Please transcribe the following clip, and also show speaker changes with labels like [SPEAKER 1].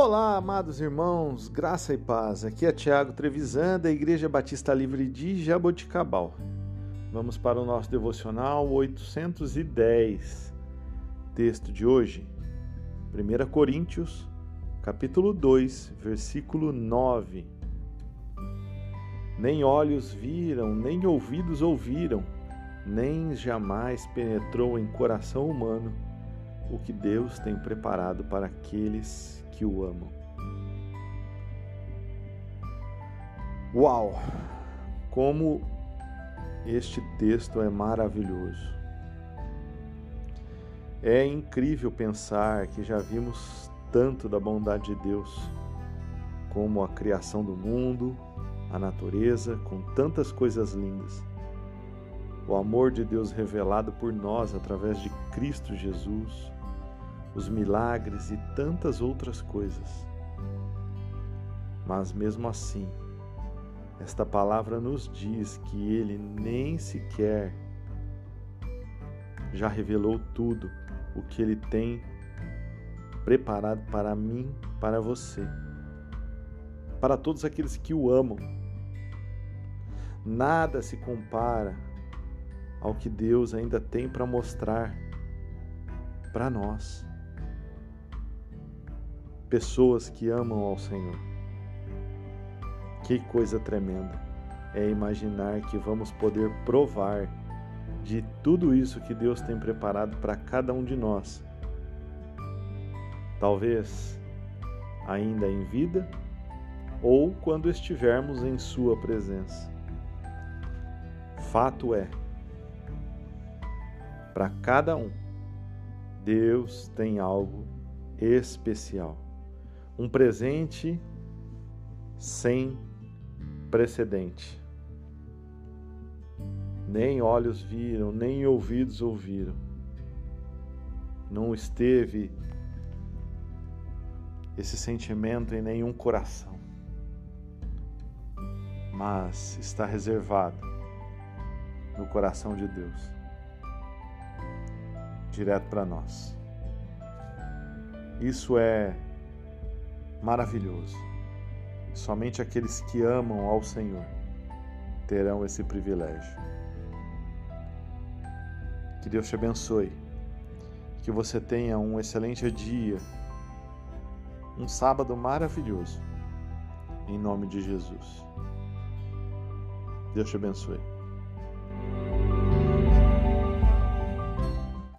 [SPEAKER 1] Olá, amados irmãos, graça e paz. Aqui é Tiago Trevisan, da Igreja Batista Livre de Jaboticabal. Vamos para o nosso devocional 810. Texto de hoje, 1 Coríntios, capítulo 2, versículo 9. Nem olhos viram, nem ouvidos ouviram, nem jamais penetrou em coração humano o que Deus tem preparado para aqueles que o amam. Uau! Como este texto é maravilhoso. É incrível pensar que já vimos tanto da bondade de Deus, como a criação do mundo, a natureza, com tantas coisas lindas. O amor de Deus revelado por nós através de Cristo Jesus, os milagres e tantas outras coisas. Mas mesmo assim, esta palavra nos diz que ele nem sequer já revelou tudo o que ele tem preparado para mim, para você, para todos aqueles que o amam. Nada se compara ao que Deus ainda tem para mostrar para nós pessoas que amam ao Senhor. Que coisa tremenda é imaginar que vamos poder provar de tudo isso que Deus tem preparado para cada um de nós. Talvez ainda em vida ou quando estivermos em Sua presença. Fato é, para cada um, Deus tem algo especial um presente sem precedente. Nem olhos viram, nem ouvidos ouviram. Não esteve esse sentimento em nenhum coração, mas está reservado no coração de Deus, direto para nós. Isso é maravilhoso. Somente aqueles que amam ao Senhor terão esse privilégio. Que Deus te abençoe. Que você tenha um excelente dia, um sábado maravilhoso. Em nome de Jesus. Deus te abençoe.